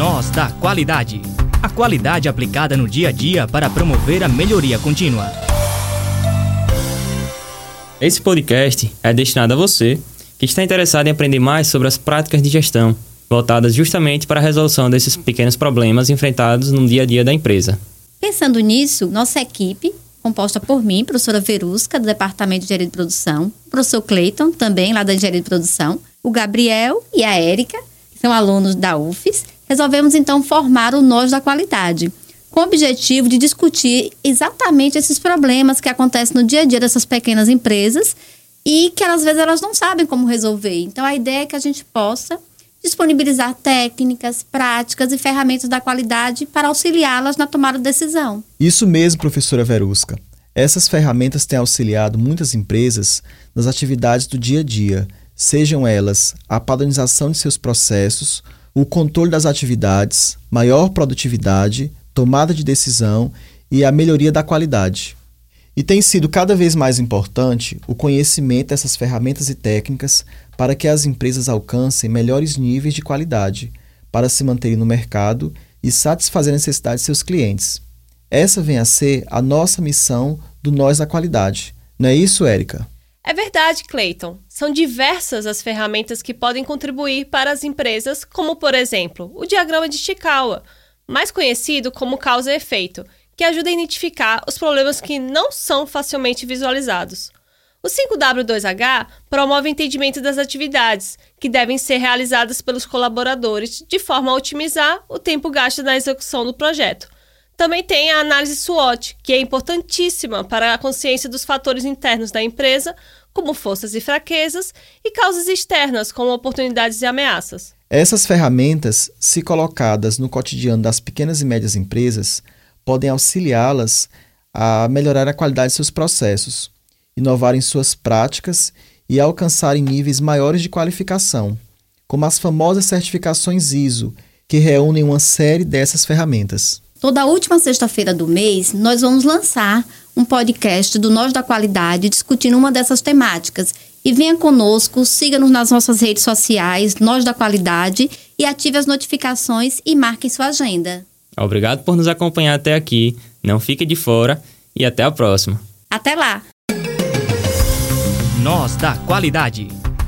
Nós da Qualidade. A qualidade aplicada no dia a dia para promover a melhoria contínua. Esse podcast é destinado a você que está interessado em aprender mais sobre as práticas de gestão, voltadas justamente para a resolução desses pequenos problemas enfrentados no dia a dia da empresa. Pensando nisso, nossa equipe, composta por mim, professora Verusca, do Departamento de Engenharia de Produção, o professor Cleiton, também lá da Engenharia de Produção, o Gabriel e a Érica, que são alunos da UFES, resolvemos então formar o Nós da Qualidade, com o objetivo de discutir exatamente esses problemas que acontecem no dia a dia dessas pequenas empresas e que às vezes elas não sabem como resolver. Então a ideia é que a gente possa disponibilizar técnicas, práticas e ferramentas da qualidade para auxiliá-las na tomada de decisão. Isso mesmo, professora Verusca. Essas ferramentas têm auxiliado muitas empresas nas atividades do dia a dia, sejam elas a padronização de seus processos, o controle das atividades, maior produtividade, tomada de decisão e a melhoria da qualidade. E tem sido cada vez mais importante o conhecimento dessas ferramentas e técnicas para que as empresas alcancem melhores níveis de qualidade, para se manterem no mercado e satisfazer a necessidade de seus clientes. Essa vem a ser a nossa missão do Nós da Qualidade. Não é isso, Érica? É verdade, Clayton. São diversas as ferramentas que podem contribuir para as empresas, como, por exemplo, o diagrama de Chikawa, mais conhecido como causa e efeito, que ajuda a identificar os problemas que não são facilmente visualizados. O 5W2H promove o entendimento das atividades que devem ser realizadas pelos colaboradores de forma a otimizar o tempo gasto na execução do projeto. Também tem a análise SWOT, que é importantíssima para a consciência dos fatores internos da empresa, como forças e fraquezas, e causas externas, como oportunidades e ameaças. Essas ferramentas, se colocadas no cotidiano das pequenas e médias empresas, podem auxiliá-las a melhorar a qualidade de seus processos, inovar em suas práticas e alcançarem níveis maiores de qualificação, como as famosas certificações ISO, que reúnem uma série dessas ferramentas. Toda última sexta-feira do mês, nós vamos lançar um podcast do Nós da Qualidade discutindo uma dessas temáticas e venha conosco, siga-nos nas nossas redes sociais, Nós da Qualidade, e ative as notificações e marque em sua agenda. Obrigado por nos acompanhar até aqui. Não fique de fora e até a próxima. Até lá! Nós da Qualidade.